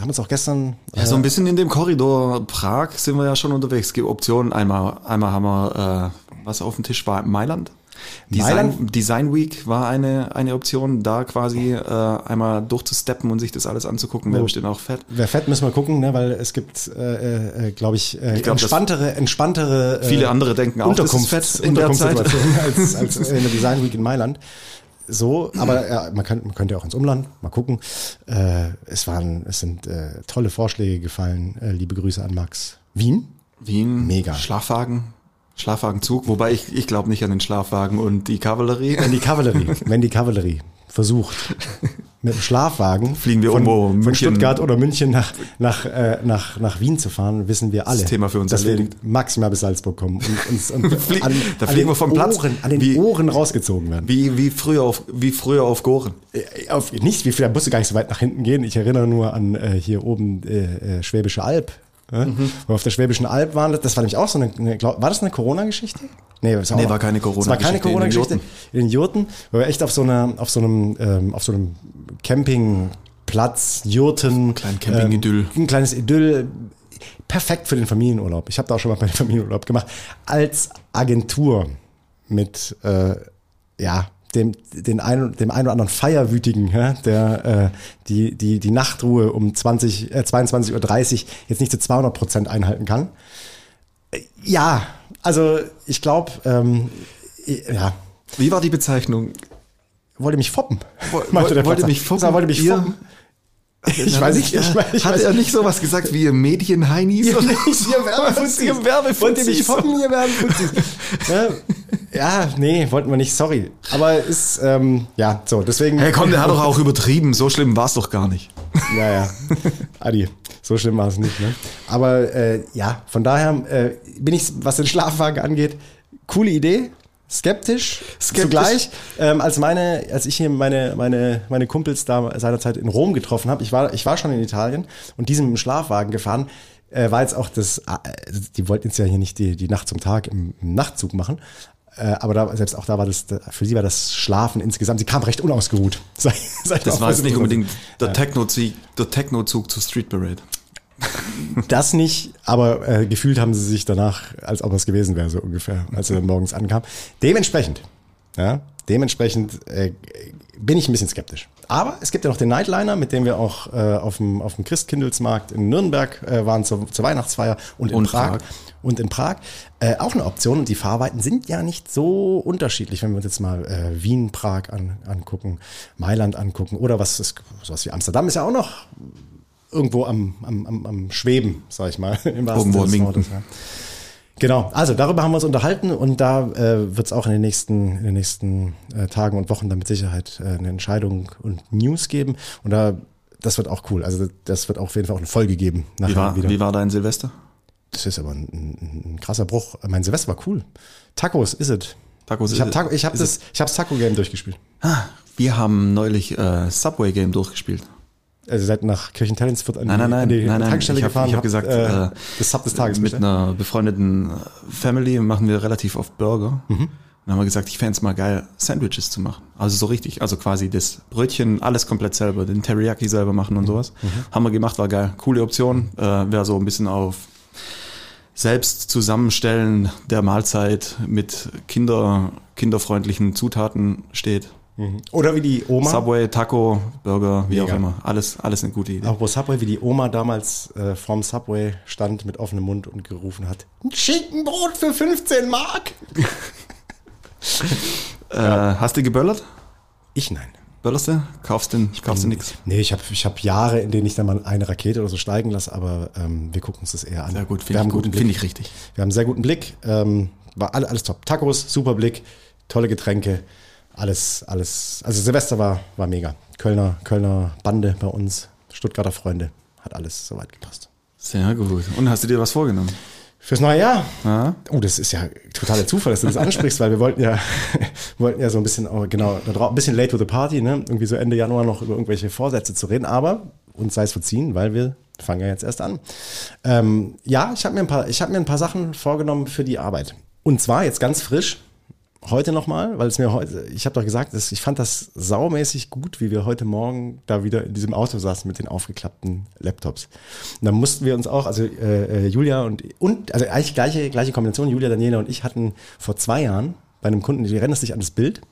haben uns auch gestern Ja, so ein bisschen in dem Korridor Prag sind wir ja schon unterwegs. Es gibt Optionen. Einmal, einmal haben wir, äh, was auf dem Tisch war, Mailand. Design? Design Week war eine, eine Option, da quasi äh, einmal durchzusteppen und sich das alles anzugucken. Wäre bestimmt auch fett. Wer fett müssen wir gucken, ne? weil es gibt, äh, äh, glaube ich, äh, glaub, das- entspanntere, entspanntere äh, Viele andere denken auch, das ist Unterkunfts, fett in der Zeit. Als, als in der Design Week in Mailand. So, aber ja, man, kann, man könnte auch ins Umland mal gucken. Äh, es waren, es sind äh, tolle Vorschläge gefallen. Äh, liebe Grüße an Max. Wien? Wien, Mega. Schlafwagen, Schlafwagenzug, wobei ich, ich glaube nicht an den Schlafwagen und die Kavallerie. Wenn die Kavallerie, wenn die Kavallerie versucht, mit dem Schlafwagen Fliegen wir von, irgendwo von München- Stuttgart oder München nach, nach, äh, nach, nach Wien zu fahren, wissen wir alle, Das Thema für uns dass erledigt. wir maximal bis Salzburg kommen und uns und Flie- an, da fliegen wir vom Platz. Ohren, an den Wie- Ohren rausgezogen werden. Wie, wie, früher auf, wie früher auf Goren. Äh, Auf, nicht, wie viel, da musst du gar nicht so weit nach hinten gehen. Ich erinnere nur an äh, hier oben äh, äh, Schwäbische Alb. Ja? Mhm. Wo wir auf der Schwäbischen Alb waren, das war nämlich auch so eine, eine glaub, war das eine Corona-Geschichte? Nee, das Nee, war keine Das war keine Corona-Geschichte, in Corona-Geschichte. In den Jurten, wo wir echt auf so einer, auf so einem, ähm, auf so einem Campingplatz, Jurten. Kleinen Camping-Idyll. Ähm, ein kleines Idyll. Perfekt für den Familienurlaub. Ich habe da auch schon mal meinen Familienurlaub gemacht. Als Agentur mit, äh, ja, dem, den ein, dem einen oder anderen Feierwütigen, ja, der äh, die, die, die Nachtruhe um 20, äh, 22.30 Uhr jetzt nicht zu 200 Prozent einhalten kann. Äh, Ja, also ich glaube, ähm, ja, Wie war die Bezeichnung? wollte mich foppen. Woll- wollte mich foppen? Wollte mich foppen. Ich weiß nicht, ich weiß, ich Hat weiß er nicht sowas gesagt wie Medienheinis? Ihr ihr Werbefuzis. Ihr Werbefuzis. Wollt ihr mich foppen, ihr Werbefuzis? ja, ja, nee, wollten wir nicht, sorry. Aber ist, ähm, ja, so, deswegen. Hey komm, der hat doch auch übertrieben. So schlimm war es doch gar nicht. Ja, ja. Adi, so schlimm war es nicht, ne? Aber äh, ja, von daher äh, bin ich, was den Schlafwagen angeht, coole Idee. Skeptisch, Skeptisch. zugleich, ähm, als meine, als ich hier meine, meine, meine Kumpels da seinerzeit in Rom getroffen habe, ich war, ich war schon in Italien und die sind mit dem Schlafwagen gefahren, äh, war jetzt auch das, äh, die wollten jetzt ja hier nicht die, die Nacht zum Tag im, im Nachtzug machen, äh, aber da, selbst auch da war das, für sie war das Schlafen insgesamt, sie kam recht unausgeruht. Das war jetzt nicht unbedingt der Techno-Zug der Techno-Zug zur Street Parade. Das nicht, aber äh, gefühlt haben sie sich danach, als ob es gewesen wäre, so ungefähr, als sie dann morgens ankamen. Dementsprechend, ja, dementsprechend äh, bin ich ein bisschen skeptisch. Aber es gibt ja noch den Nightliner, mit dem wir auch äh, auf dem auf dem Christkindlesmarkt in Nürnberg äh, waren zur, zur Weihnachtsfeier und in Und Prag. Prag. Und in Prag äh, auch eine Option. Und die Fahrweiten sind ja nicht so unterschiedlich, wenn wir uns jetzt mal äh, Wien, Prag an, angucken, Mailand angucken oder was ist sowas wie Amsterdam ist ja auch noch irgendwo am, am, am, am Schweben, sag ich mal. Im Irgendwo des Wortes, ja. Genau, also darüber haben wir uns unterhalten und da äh, wird es auch in den nächsten, in den nächsten äh, Tagen und Wochen dann mit Sicherheit äh, eine Entscheidung und News geben. Und da, das wird auch cool. Also das wird auch auf jeden Fall auch eine Folge geben. Wie nachher war, wieder. wie war dein Silvester? Das ist aber ein, ein, ein krasser Bruch. Mein Silvester war cool. Tacos, is it? Tacos Ich habe is- Taco, ich hab is das, ich hab's Taco Game durchgespielt. Wir haben neulich äh, Subway Game durchgespielt. Also seid nach Kirchentellens wird an Nein, nein, nein, an die nein, nein. Tankstelle Ich hab- gefahren. ich hab habt, gesagt, äh, äh, das Sub des Tages Mit bitte. einer befreundeten Family machen wir relativ oft Burger. Mhm. Dann haben wir gesagt, ich fände es mal geil, Sandwiches zu machen. Also so richtig, also quasi das Brötchen, alles komplett selber, den Teriyaki selber machen Mhm. und sowas. Haben wir gemacht, war geil. Coole Option. Äh, Wäre so ein bisschen auf selbst zusammenstellen der Mahlzeit mit Kinder, kinderfreundlichen Zutaten steht. Oder wie die Oma. Subway, Taco, Burger, wie Mega. auch immer. Alles, alles eine gute Idee. Wo Subway, wie die Oma damals äh, vorm Subway stand mit offenem Mund und gerufen hat: Ein Schinkenbrot für 15 Mark! Äh, hast du geböllert? Ich nein. Böllerst du? Kaufst du, kaufst du nix? Nee, ich habe ich hab Jahre, in denen ich dann mal eine Rakete oder so steigen lasse, aber ähm, wir gucken uns das eher an. Sehr gut, finde ich, gut, finde ich richtig. Wir haben einen sehr guten Blick. Ähm, war alle, alles top. Tacos, super Blick, tolle Getränke, alles, alles. Also Silvester war, war mega. Kölner, Kölner Bande bei uns, Stuttgarter Freunde, hat alles soweit gepasst. Sehr gut. Und hast du dir was vorgenommen? Fürs neue Jahr? Ja? Oh, das ist ja totaler Zufall, dass du das ansprichst, weil wir wollten ja, wollten ja so ein bisschen, oh, genau, ein bisschen late to the party, ne? Irgendwie so Ende Januar noch über irgendwelche Vorsätze zu reden, aber uns sei es verziehen, weil wir fangen ja jetzt erst an. Ähm, ja, ich habe mir ein paar, ich habe mir ein paar Sachen vorgenommen für die Arbeit. Und zwar jetzt ganz frisch. Heute nochmal, weil es mir heute, ich habe doch gesagt, ich fand das saumäßig gut, wie wir heute Morgen da wieder in diesem Auto saßen mit den aufgeklappten Laptops. Und dann mussten wir uns auch, also äh, äh, Julia und, und, also eigentlich gleiche, gleiche Kombination, Julia, Daniela und ich hatten vor zwei Jahren bei einem Kunden, die erinnerst dich an das Bild,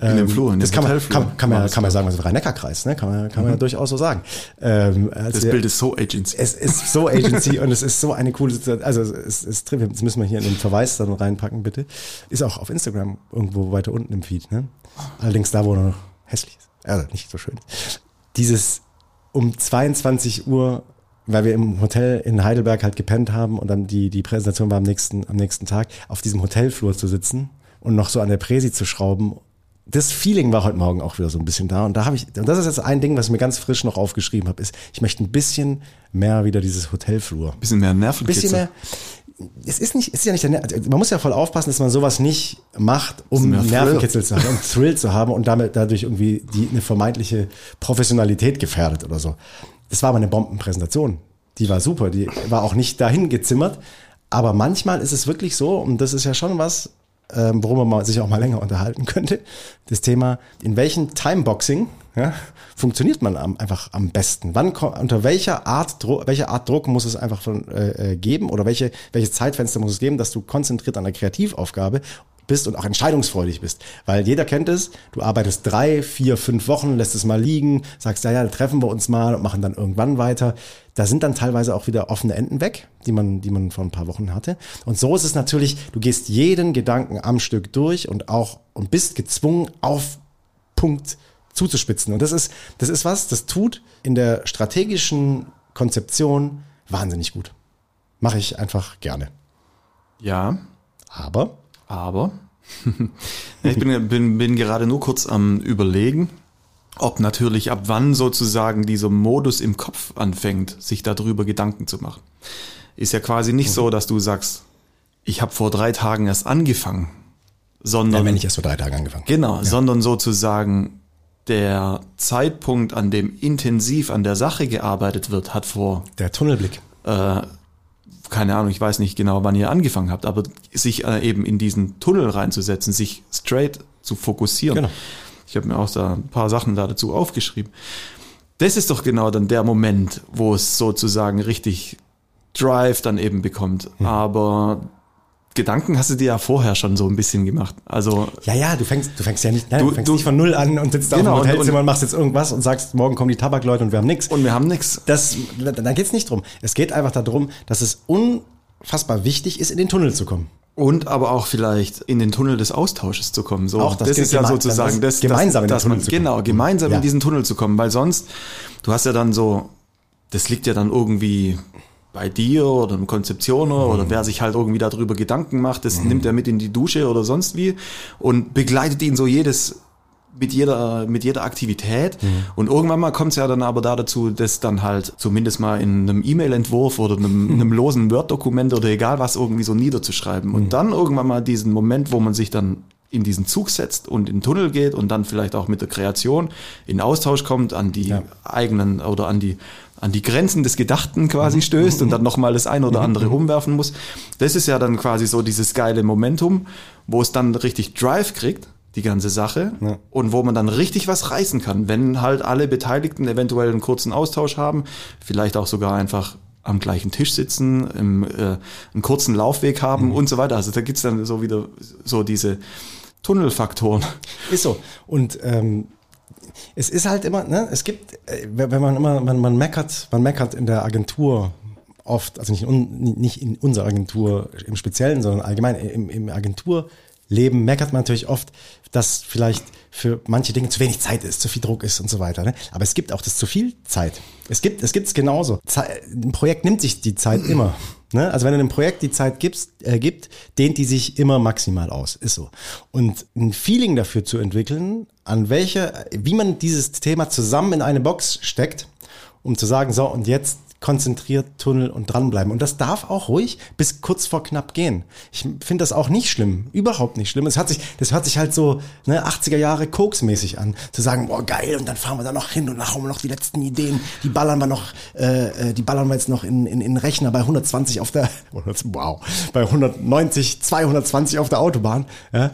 In dem Flur, in das kann man, kann, kann, man, das kann man sagen, also Rhein-Neckar-Kreis, ne? kann man, kann man ja durchaus so sagen. Ähm, Das wir- Bild ist so Agency. es ist so Agency und es ist so eine coole Situation. Also es ist drin. Das müssen wir hier in den Verweis dann reinpacken, bitte. Ist auch auf Instagram irgendwo weiter unten im Feed. Ne? Allerdings da, wo er noch hässlich ist. Also nicht so schön. Dieses um 22 Uhr, weil wir im Hotel in Heidelberg halt gepennt haben und dann die, die Präsentation war am nächsten, am nächsten Tag, auf diesem Hotelflur zu sitzen und noch so an der Präsi zu schrauben das Feeling war heute Morgen auch wieder so ein bisschen da. Und da habe ich, und das ist jetzt ein Ding, was ich mir ganz frisch noch aufgeschrieben habe, ist, ich möchte ein bisschen mehr wieder dieses Hotelflur. Bisschen mehr Nervenkitzel. Bisschen mehr. Es ist nicht, es ist ja nicht der, man muss ja voll aufpassen, dass man sowas nicht macht, um. Nervenkitzel zu haben, um Thrill zu haben und damit dadurch irgendwie die, eine vermeintliche Professionalität gefährdet oder so. Das war aber eine Bombenpräsentation. Die war super, die war auch nicht dahin gezimmert. Aber manchmal ist es wirklich so, und das ist ja schon was, ähm, worüber man sich auch mal länger unterhalten könnte, das Thema, in welchem Timeboxing ja, funktioniert man am, einfach am besten? Wann, unter welcher Art, welche Art Druck muss es einfach von, äh, äh, geben oder welche, welches Zeitfenster muss es geben, dass du konzentriert an der Kreativaufgabe bist und auch entscheidungsfreudig bist. Weil jeder kennt es, du arbeitest drei, vier, fünf Wochen, lässt es mal liegen, sagst, ja, ja, treffen wir uns mal und machen dann irgendwann weiter. Da sind dann teilweise auch wieder offene Enden weg, die man, die man vor ein paar Wochen hatte. Und so ist es natürlich, du gehst jeden Gedanken am Stück durch und auch, und bist gezwungen, auf Punkt zuzuspitzen. Und das ist, das ist was, das tut in der strategischen Konzeption wahnsinnig gut. Mache ich einfach gerne. Ja, Aber aber ich bin, bin, bin gerade nur kurz am Überlegen, ob natürlich ab wann sozusagen dieser Modus im Kopf anfängt, sich darüber Gedanken zu machen. Ist ja quasi nicht so, dass du sagst, ich habe vor drei Tagen erst angefangen, sondern wenn ich erst vor drei Tagen angefangen. Genau, sondern sozusagen der Zeitpunkt, an dem intensiv an der Sache gearbeitet wird, hat vor, Der Tunnelblick. äh, keine Ahnung, ich weiß nicht genau, wann ihr angefangen habt, aber sich äh, eben in diesen Tunnel reinzusetzen, sich straight zu fokussieren. Genau. Ich habe mir auch da ein paar Sachen da dazu aufgeschrieben. Das ist doch genau dann der Moment, wo es sozusagen richtig Drive dann eben bekommt. Hm. Aber Gedanken hast du dir ja vorher schon so ein bisschen gemacht. Also Ja, ja, du fängst, du fängst ja nicht, nein, Du- du, fängst du- nicht von null an und sitzt da Genau, auf und- dem Hotelzimmer und- und, machst jetzt irgendwas und sagst, morgen kommen die Tabakleute und wir haben nichts. und wir haben nichts. Das, da, da geht's nicht drum. Es geht einfach darum, dass es unfassbar wichtig ist, in den Tunnel zu kommen. Und aber auch vielleicht in den Tunnel des Austausches zu kommen. So, Auch das das, ist ja sozusagen das das, gemeinsam in den Tunnel man, zu kommen. Genau, gemeinsam Ja. in diesen Tunnel zu kommen, weil sonst, du hast ja dann so, das liegt ja dann irgendwie bei dir oder einem Konzeptioner Mhm. oder wer sich halt irgendwie darüber Gedanken macht, das nimmt er mit in die Dusche oder sonst wie und begleitet ihn so jedes mit jeder, mit jeder Aktivität. Mhm. Und irgendwann mal kommt es ja dann aber da dazu, das dann halt zumindest mal in einem E-Mail-Entwurf oder einem, einem losen Word-Dokument oder egal was irgendwie so niederzuschreiben. Mhm. Und dann irgendwann mal diesen Moment, wo man sich dann in diesen Zug setzt und in den Tunnel geht und dann vielleicht auch mit der Kreation in Austausch kommt, an die Ja. eigenen oder an die an die Grenzen des Gedachten quasi stößt und dann nochmal das ein oder andere umwerfen muss. Das ist ja dann quasi so dieses geile Momentum, wo es dann richtig Drive kriegt, die ganze Sache, Ja. und wo man dann richtig was reißen kann, wenn halt alle Beteiligten eventuell einen kurzen Austausch haben, vielleicht auch sogar einfach am gleichen Tisch sitzen, im, äh, einen kurzen Laufweg haben und so weiter. Also da gibt's dann so wieder so diese Tunnelfaktoren. Ist so. Und ähm, es ist halt immer, ne, es gibt, äh, wenn man immer, man, man meckert, man meckert in der Agentur oft, also nicht, in, nicht in unserer Agentur im Speziellen, sondern allgemein im, im Leben meckert man natürlich oft, dass vielleicht für manche Dinge zu wenig Zeit ist, zu viel Druck ist und so weiter. Ne? Aber es gibt auch das zu viel Zeit. Es gibt es gibt's genauso. Ze ein Projekt nimmt sich die Zeit immer. Ne? Also wenn du einem Projekt die Zeit gibst, äh, gibt, dehnt die sich immer maximal aus. Ist so. Und ein Feeling dafür zu entwickeln, an welcher, wie man dieses Thema zusammen in eine Box steckt, um zu sagen, so, und jetzt konzentriert, Tunnel und dranbleiben. Und das darf auch ruhig bis kurz vor knapp gehen. Ich finde das auch nicht schlimm, überhaupt nicht schlimm. Es hat sich, das hört sich halt so ne, 80er Jahre Koks-mäßig an, zu sagen, boah geil, und dann fahren wir da noch hin und dann hauen wir noch die letzten Ideen, die ballern wir noch, äh, äh die ballern wir jetzt noch in, in, in Rechner bei 120 auf der, wow, bei 190, 220 auf der Autobahn. Ja.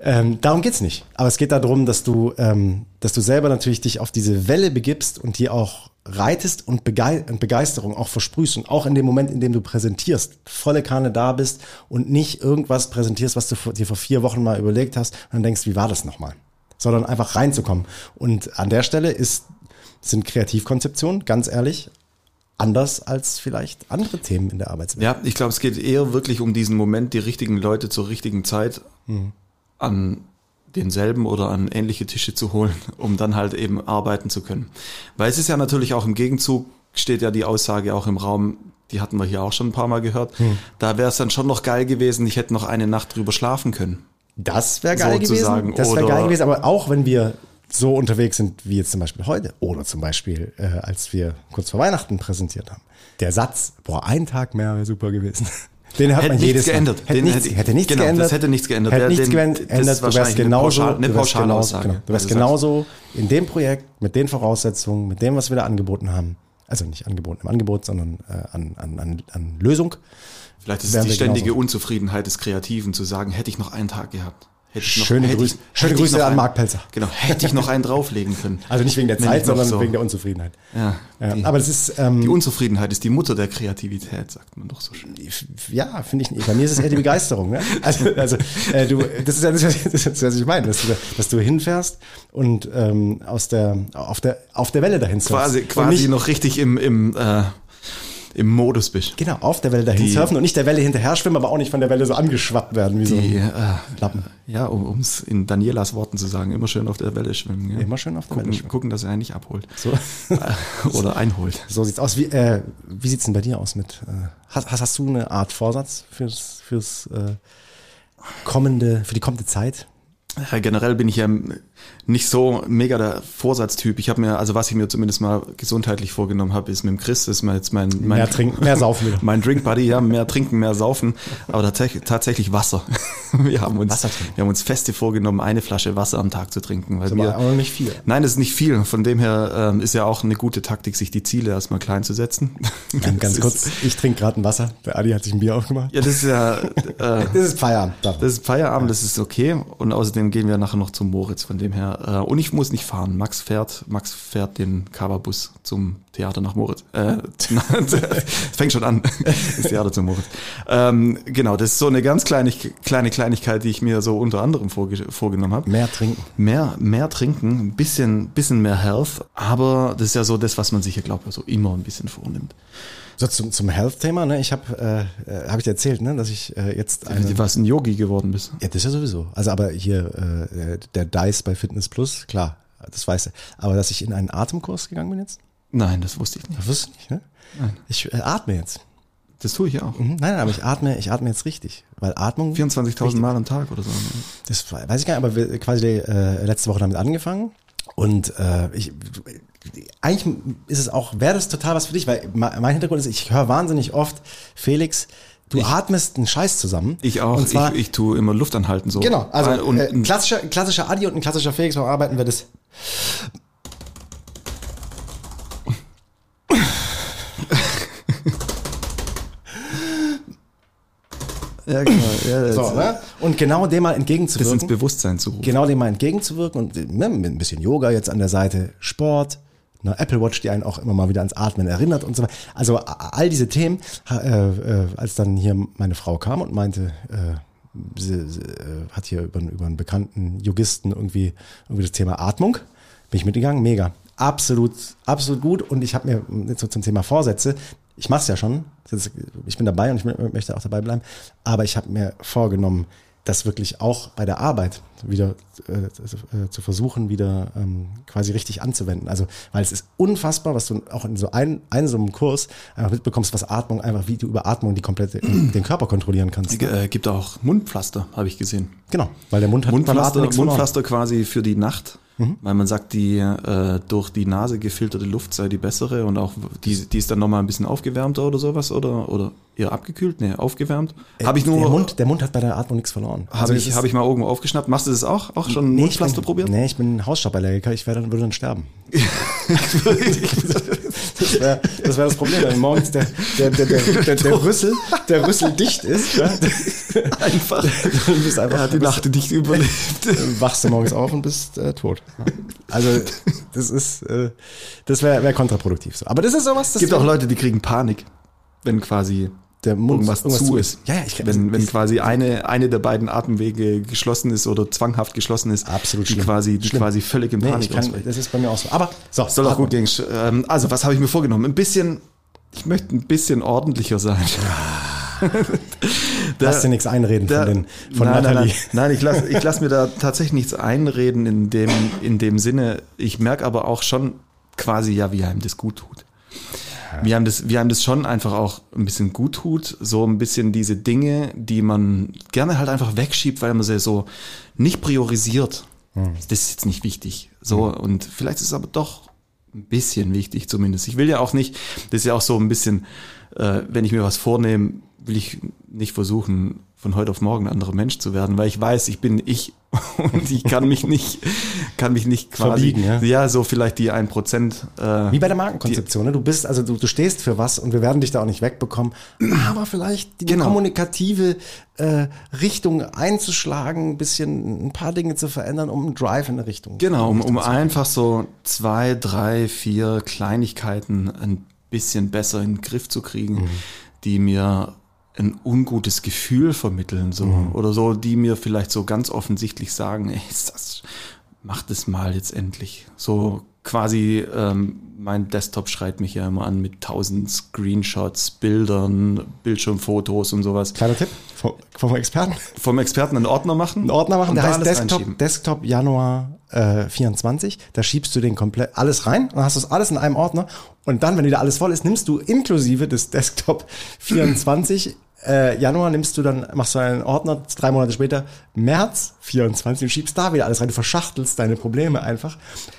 Ähm, darum geht's nicht. Aber es geht darum, dass du, ähm, dass du selber natürlich dich auf diese Welle begibst und die auch reitest und, Begeisterung auch versprühst und auch in dem Moment, in dem du präsentierst, volle Kanne da bist und nicht irgendwas präsentierst, was du dir vor vier Wochen mal überlegt hast und dann denkst, wie war das nochmal? Sondern einfach reinzukommen. Und an der Stelle ist, sind Kreativkonzeptionen, ganz ehrlich, anders als vielleicht andere Themen in der Arbeitswelt. Ja, ich glaube, es geht eher wirklich um diesen Moment, die richtigen Leute zur richtigen Zeit mhm. an denselben oder an ähnliche Tische zu holen, um dann halt eben arbeiten zu können. Weil es ist ja natürlich auch im Gegenzug, steht ja die Aussage auch im Raum, die hatten wir hier auch schon ein paar Mal gehört, hm. da wäre es dann schon noch geil gewesen, ich hätte noch eine Nacht drüber schlafen können. Das wäre geil gewesen. Das wäre geil gewesen, aber auch wenn wir so unterwegs sind wie jetzt zum Beispiel heute oder zum Beispiel äh, als wir kurz vor Weihnachten präsentiert haben. Der Satz, boah, ein Tag mehr wäre super gewesen. Den hat hätte man jedes geändert. Hätte, nichts, hätte, hätte nichts genau, geändert. Das hätte nichts geändert. Hätte nichts geändert. Du wärst genauso, eine Pauschalaussage. Genau, du wärst genauso in dem Projekt, mit den Voraussetzungen, mit dem, was wir da angeboten haben. Also nicht angeboten im Angebot, sondern äh, an, an, an, an Lösung. Vielleicht ist es die ständige genauso. Unzufriedenheit des Kreativen zu sagen, hätte ich noch einen Tag gehabt. Hätte ich noch, schöne Grüße, ich, schöne Grüße an Marc Pelzer. Genau, hätte ich noch einen drauflegen können. Also nicht wegen der Zeit, sondern so. wegen der Unzufriedenheit. Ja, ja die, aber das ist ähm, die Unzufriedenheit ist die Mutter der Kreativität, sagt man doch so schön. Ja, finde ich nicht. Bei mir ist es eher die Begeisterung. Ne? Also, also äh, du, das ist ja das, das, das, was ich meine, dass du, dass du hinfährst und ähm, aus der auf der auf der Welle dahin surfst. Quasi, quasi noch richtig im im äh, im Modus bist. Genau, auf der Welle dahin die, surfen und nicht der Welle hinterher schwimmen, aber auch nicht von der Welle so angeschwappt werden wie die, so ein äh, Lappen. Ja, um es in Danielas Worten zu sagen, immer schön auf der Welle schwimmen. Ja. Immer schön auf der gucken, Welle schwimmen. Gucken, dass er einen nicht abholt. So. Oder einholt. So sieht's aus. Wie, äh, wie sieht's denn bei dir aus mit, äh, hast, hast du eine Art Vorsatz fürs, fürs äh, kommende, für die kommende Zeit? Ja, generell bin ich ja nicht so mega der Vorsatztyp. Ich habe mir, also was ich mir zumindest mal gesundheitlich vorgenommen habe, ist mit dem Chris, ist mal jetzt mein, mein mehr trinken, mehr saufen. mein Drink Buddy, ja, mehr trinken, mehr saufen, aber tatsächlich, tatsächlich Wasser. Wir haben uns, Wasser wir haben uns feste vorgenommen, eine Flasche Wasser am Tag zu trinken, weil wir, aber nicht viel. Nein, das ist nicht viel. Von dem her ähm, ist ja auch eine gute Taktik, sich die Ziele erstmal klein zu setzen. Ganz, ganz kurz, ich trinke gerade ein Wasser. Der Adi hat sich ein Bier aufgemacht. Ja, das ist ja. Äh, das ist Feierabend. Das ist Feierabend, das ist okay. Und außerdem gehen wir nachher noch zum Moritz. Von dem her. Äh, und ich muss nicht fahren. Max fährt, Max fährt den Coverbus zum Theater nach Moritz. Äh, fängt schon an. Das Theater zum Moritz. Ähm, genau, das ist so eine ganz kleine, kleine Kleinigkeit, die ich mir so unter anderem vorge vorgenommen habe. Mehr trinken. Mehr, mehr trinken, ein bisschen, bisschen mehr Health. Aber das ist ja so das, was man sich ja, glaube ich, so immer ein bisschen vornimmt. So zum, zum Health-Thema, ne? Ich habe, äh, äh, habe ich dir erzählt, ne, dass ich äh, jetzt eine, Du warst ein Yogi geworden bist. Ja, das ist ja sowieso. Also aber hier äh, der Dice bei Fitness Plus, klar, das weiß er. Aber dass ich in einen Atemkurs gegangen bin jetzt? Nein, das wusste ich nicht. Das wusste ich nicht, ne? Nein. Ich äh, atme jetzt. Das tue ich auch. Mhm, nein, nein, aber ich atme, ich atme jetzt richtig, weil Atmung. 24.000 Mal am Tag oder so. Ne? Das weiß ich gar nicht, aber wir quasi äh, letzte Woche damit angefangen und äh, ich, eigentlich ist es auch, wäre das total was für dich, weil mein Hintergrund ist, ich höre wahnsinnig oft, Felix, du ich, atmest einen Scheiß zusammen. Ich auch, und zwar, ich, ich tue immer Luft anhalten so. Genau, also und, äh, ein klassischer, klassischer Adi und ein klassischer Felix, warum arbeiten wir das? Ja, genau. Ja, so, ne? Und genau dem mal entgegenzuwirken. Das ins Bewusstsein zu rufen. Genau dem mal entgegenzuwirken und ne, mit ein bisschen Yoga jetzt an der Seite, Sport, eine Apple Watch, die einen auch immer mal wieder ans Atmen erinnert und so weiter. Also all diese Themen, äh, äh, als dann hier meine Frau kam und meinte, äh, sie, sie äh, hat hier über, über einen bekannten Yogisten irgendwie, irgendwie das Thema Atmung, bin ich mitgegangen, mega. Absolut, absolut gut. Und ich habe mir jetzt so zum Thema Vorsätze, ich mache es ja schon, ich bin dabei und ich möchte auch dabei bleiben, aber ich habe mir vorgenommen, das wirklich auch bei der Arbeit wieder äh, äh, zu versuchen, wieder ähm, quasi richtig anzuwenden. Also, weil es ist unfassbar, was du auch in so ein, einem so einem Kurs einfach mitbekommst, was Atmung einfach, wie du über Atmung die komplette den Körper kontrollieren kannst. Es äh, gibt auch Mundpflaster, habe ich gesehen. Genau, weil der Mund hat Mundpflaster. Mundpflaster quasi für die Nacht, weil man sagt, die äh, durch die Nase gefilterte Luft sei die bessere und auch die, die ist dann nochmal ein bisschen aufgewärmter oder sowas oder oder eher abgekühlt, nee, aufgewärmt. Habe ich nur der Mund, der Mund hat bei der Atmung nichts verloren. habe es ich habe ich mal irgendwo aufgeschnappt. Machst du das auch? Auch schon Nee, Mundpflaster ich bin, probiert? Nee, ich bin Hausstauballergiker, ich werde, würde dann sterben. Das wäre das, wär das Problem, wenn morgens der, der, der, der, der, Rüssel, der Rüssel dicht ist. Ja, Einfach. du bist einfach Er hat die bist- Nacht nicht überlebt. wachst du morgens auf und bist äh, tot. Also das ist, äh, das wäre wär kontraproduktiv. So. Aber das ist sowas, Es das gibt auch Leute, die kriegen Panik, wenn quasi der Mund irgendwas, zu ist. Ja, ja, ich wenn, wenn quasi eine, eine der beiden Atemwege geschlossen ist oder zwanghaft geschlossen ist, Absolut die schlimm. quasi, die Schlimm. quasi völlig im nee, Panik kann, das ist bei mir auch so. Aber so, Soll auch gut gehen. Ähm, Also, was habe ich mir vorgenommen? Ein bisschen, ich möchte ein bisschen ordentlicher sein. Lass dir nichts einreden Der- von, den, von nein, nein, Nathalie. nein, nein, ich lasse ich lass mir da tatsächlich nichts einreden in dem, in dem Sinne. Ich merke aber auch schon quasi ja, wie einem das gut tut. Wie einem, das, wie einem das schon einfach auch ein bisschen gut tut, so ein bisschen diese Dinge, die man gerne halt einfach wegschiebt, weil man sie so nicht priorisiert. Hm. Das ist jetzt nicht wichtig. So, und vielleicht ist es aber doch ein bisschen wichtig zumindest. Ich will ja auch nicht, das ist ja auch so ein bisschen, äh, wenn ich mir was vornehme, will ich nicht versuchen, von heute auf morgen ein anderer Mensch zu werden, weil ich weiß, ich bin ich und ich kann mich nicht, kann mich nicht quasi, Verbiegen, ja? ja, so vielleicht die ein Prozent, äh, Wie bei der Markenkonzeption, ne? du bist, also du, du stehst für was und wir werden dich da auch nicht wegbekommen, aber vielleicht die Genau. kommunikative äh, Richtung einzuschlagen, ein bisschen ein paar Dinge zu verändern, um einen Drive in eine Richtung. Genau, um, um einfach so zwei, drei, vier Kleinigkeiten ein bisschen besser in den Griff zu kriegen, Mhm. die mir ein ungutes Gefühl vermitteln, so, Mhm. oder so, die mir vielleicht so ganz offensichtlich sagen, ey, ist das, mach das mal jetzt endlich. So quasi, ähm, mein Desktop schreit mich ja immer an mit tausend Screenshots, Bildern, Bildschirmfotos und sowas. Kleiner Tipp vom, vom Experten. Vom Experten einen Ordner machen. Einen Ordner machen, der da heißt Desktop. Desktop Januar äh, 24. Da schiebst du den komplett alles rein und hast das alles in einem Ordner. Und dann, wenn wieder alles voll ist, nimmst du inklusive des Desktop 24 äh, Januar nimmst du dann, machst du einen Ordner, drei Monate später, März 24 und schiebst da wieder alles rein. Du verschachtelst deine Probleme einfach.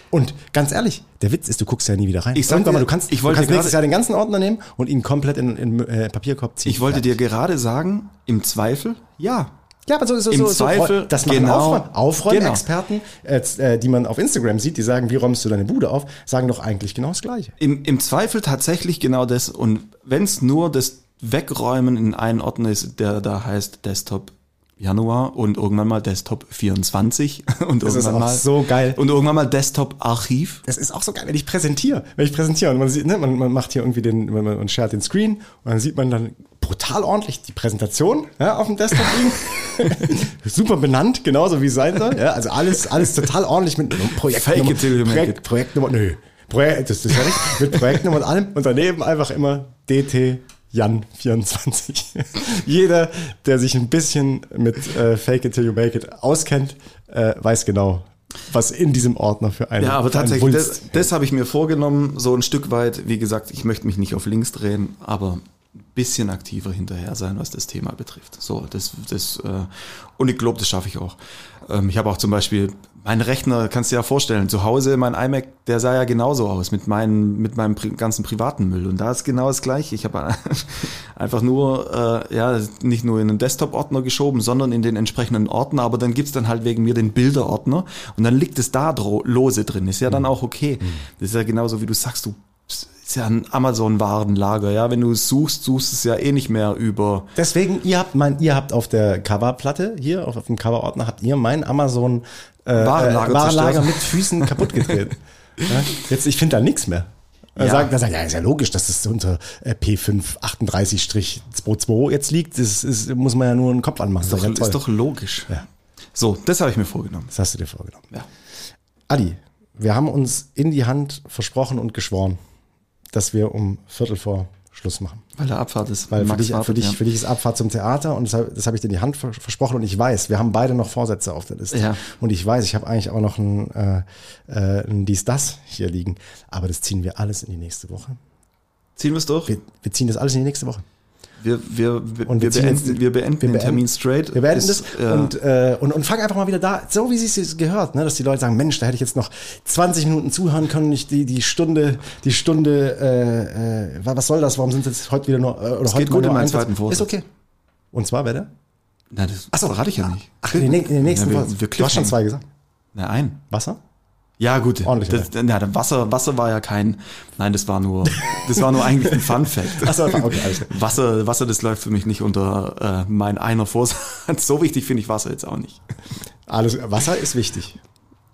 Und ganz ehrlich, der Witz ist, du guckst ja nie wieder rein. Ich sag Irgendwann mal, dir, du kannst, ich du wollte kannst nächstes Jahr den ganzen Ordner nehmen und ihn komplett in, in äh, Papierkorb ziehen. Ich wollte dir gerade sagen, im Zweifel, ja. Ja, aber so, so, Im so, so Zweifel, das machen genau. Aufräum, Aufräumexperten, äh, äh, die man auf Instagram sieht, die sagen, wie räumst du deine Bude auf, sagen doch eigentlich genau das Gleiche. Im, Im Zweifel tatsächlich genau das. Und wenn es nur das Wegräumen in einen Ordner ist, der da heißt Desktop Januar und irgendwann mal Desktop 24 und Das ist irgendwann auch mal so geil. und irgendwann mal Desktop Archiv. Das ist auch so geil, wenn ich präsentiere. Wenn ich präsentiere und man sieht, ne, man, man macht hier irgendwie den, man, man shared den Screen und dann sieht man dann brutal ordentlich die Präsentation ja, auf dem Desktop liegen. Super benannt, genauso wie es sein soll. Ja, also alles, alles total ordentlich mit Projektnummer. Fake it make Projekt. Projektnummer, nö. Projekt, das ist ja richtig. Mit Projektnummer und allem. Und daneben einfach immer DT Jan 24. Jeder, der sich ein bisschen mit äh, Fake it till you make it auskennt, äh, weiß genau, was in diesem Ordner für ein Ja, aber tatsächlich, das, das habe ich mir vorgenommen, so ein Stück weit. Wie gesagt, ich möchte mich nicht auf links drehen, aber ein bisschen aktiver hinterher sein, was das Thema betrifft. So, das, das, äh, und ich glaube, das schaffe ich auch. Ähm, ich habe auch zum Beispiel mein Rechner, kannst du dir ja vorstellen, zu Hause mein iMac, der sah ja genauso aus mit, meinen, mit meinem pri ganzen privaten Müll. Und da ist genau das Gleiche. Ich habe einfach nur, äh, ja, nicht nur in den Desktop-Ordner geschoben, sondern in den entsprechenden Ordner. Aber dann gibt's dann halt wegen mir den Bilder-Ordner und dann liegt es da lose drin. Ist ja dann auch okay. Das ist ja genauso, wie du sagst, du ist ja ein Amazon-Warenlager, ja. Wenn du es suchst, suchst es ja eh nicht mehr über. Deswegen, ihr habt mein, ihr habt auf der Coverplatte hier, auf, auf dem Coverordner, habt ihr mein Amazon äh, Warenlager äh, Warenlager mit Füßen kaputt getreten. ja? Jetzt, ich finde da nichts mehr. Ja. sagt, er sagt, ja, ist ja logisch, dass das unter äh, P5 38-22 jetzt liegt. Das ist, muss man ja nur einen Kopf anmachen. Ist doch, ist doch logisch. Ja. So, das habe ich mir vorgenommen. das hast du dir vorgenommen. Ja. Adi, wir haben uns in die Hand versprochen und geschworen, dass wir um Viertel vor Schluss machen. Weil der Abfahrt ist. Weil für dich, für, dich, ja. für dich ist Abfahrt zum Theater und das, hab- habe ich dir in die Hand vers- versprochen und ich weiß, wir haben beide noch Vorsätze auf der Liste. Ja. Und ich weiß, ich habe eigentlich auch noch ein, äh, äh, ein dies, das hier liegen. Aber das ziehen wir alles in die nächste Woche. Ziehen wir es durch? Wir, wir ziehen das alles in die nächste Woche. Wir, wir, wir, Und wir beenden, jetzt- wir beenden wir den beenden- Termin straight. Wir beenden Ist, das äh, und, äh, und, und fangen einfach mal wieder da, so wie es sich gehört, ne? dass die Leute sagen, Mensch, da hätte ich jetzt noch 20 Minuten zuhören können, ich die, die Stunde, die Stunde, äh, äh, was soll das, warum sind es jetzt heute wieder nur, äh, oder Es heute geht gut in meinen 41? zweiten Vorsatz. Ist okay. Und zwar, wer der? Na, das Ach so. verrate ich ja nicht. Ach, in den, in den nächsten Ja, wir- wir Du hast schon zwei gesagt. Na, ein. Wasser? Ja, gut. Ordentlich, Das, ja, Wasser, Wasser war ja kein, nein, das war nur, das war nur eigentlich ein Fun Fact. So, okay, klar. Wasser, Wasser, das läuft für mich nicht unter äh, mein einer Vorsatz. So wichtig finde ich Wasser jetzt auch nicht. Alles, Wasser ist wichtig.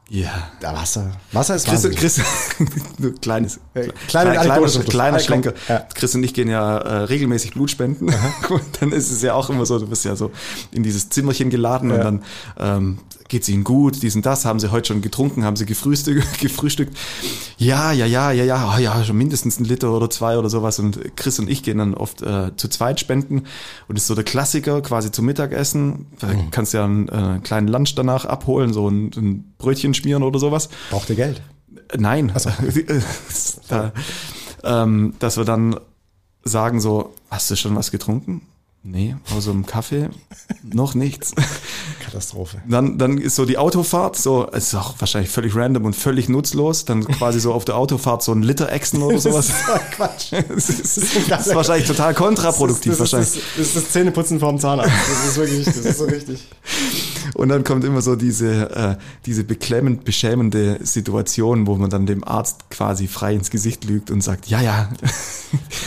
Ja. Ja, Wasser. Wasser ist Chris, wahnsinnig. Chris, nur kleines, Äh, kleiner, kleine zum Schluss. kleiner Ah. Schlenker. Ja. Chris und ich gehen ja äh, regelmäßig Blut spenden. Und dann ist es ja auch immer so, du bist ja so in dieses Zimmerchen geladen Ja. und dann ähm, geht's ihnen gut, dies und das, haben sie heute schon getrunken, haben sie gefrühstückt, gefrühstückt. Ja, ja, ja, ja, ja, oh, ja, schon mindestens ein Liter oder zwei oder sowas. Und Chris und ich gehen dann oft äh, zu zweit spenden. Und ist so der Klassiker, quasi zum Mittagessen. Da Mhm. kannst du ja einen äh, kleinen Lunch danach abholen, so ein, ein Brötchen schmieren oder sowas. Braucht ihr Geld? Nein. da, ähm, dass wir dann sagen so, hast du schon was getrunken? Nee, außer einem Kaffee noch nichts. Katastrophe. Dann, dann ist so die Autofahrt, so, es ist auch wahrscheinlich völlig random und völlig nutzlos. Dann quasi so auf der Autofahrt so ein Liter Echsen oder sowas. Quatsch. Das ist, das ist wahrscheinlich total kontraproduktiv das ist, wahrscheinlich. Das ist, das ist das Zähneputzen vorm Zahnarzt. Das ist wirklich, das ist so richtig. Und dann kommt immer so diese, äh, diese beklemmend beschämende Situation, wo man dann dem Arzt quasi frei ins Gesicht lügt und sagt, ja, ja,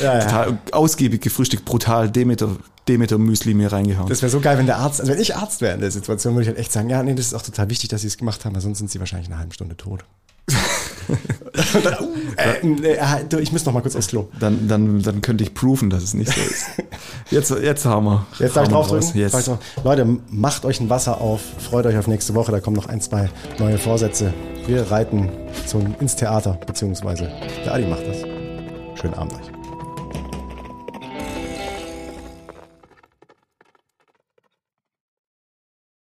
Ja, ja. total ausgiebig gefrühstückt, brutal Demeter, Demeter Müsli mir reingehauen. Das wäre so geil, wenn der Arzt, also wenn ich Arzt wäre in der Situation, würde ich halt echt sagen, ja, nee, das ist auch total wichtig, dass sie es gemacht haben, weil sonst sind sie wahrscheinlich in einer halben Stunde tot. Dann, uh, äh, nee, äh, du, ich muss noch mal kurz aufs Klo. dann, dann, dann könnte ich proven, dass es nicht so ist. Jetzt, jetzt haben wir. Jetzt darf ich draufdrücken. Yes. Leute, macht euch ein Wasser auf, freut euch auf nächste Woche, da kommen noch ein, zwei neue Vorsätze. Wir reiten zum, ins Theater, beziehungsweise der Adi macht das. Schönen Abend euch.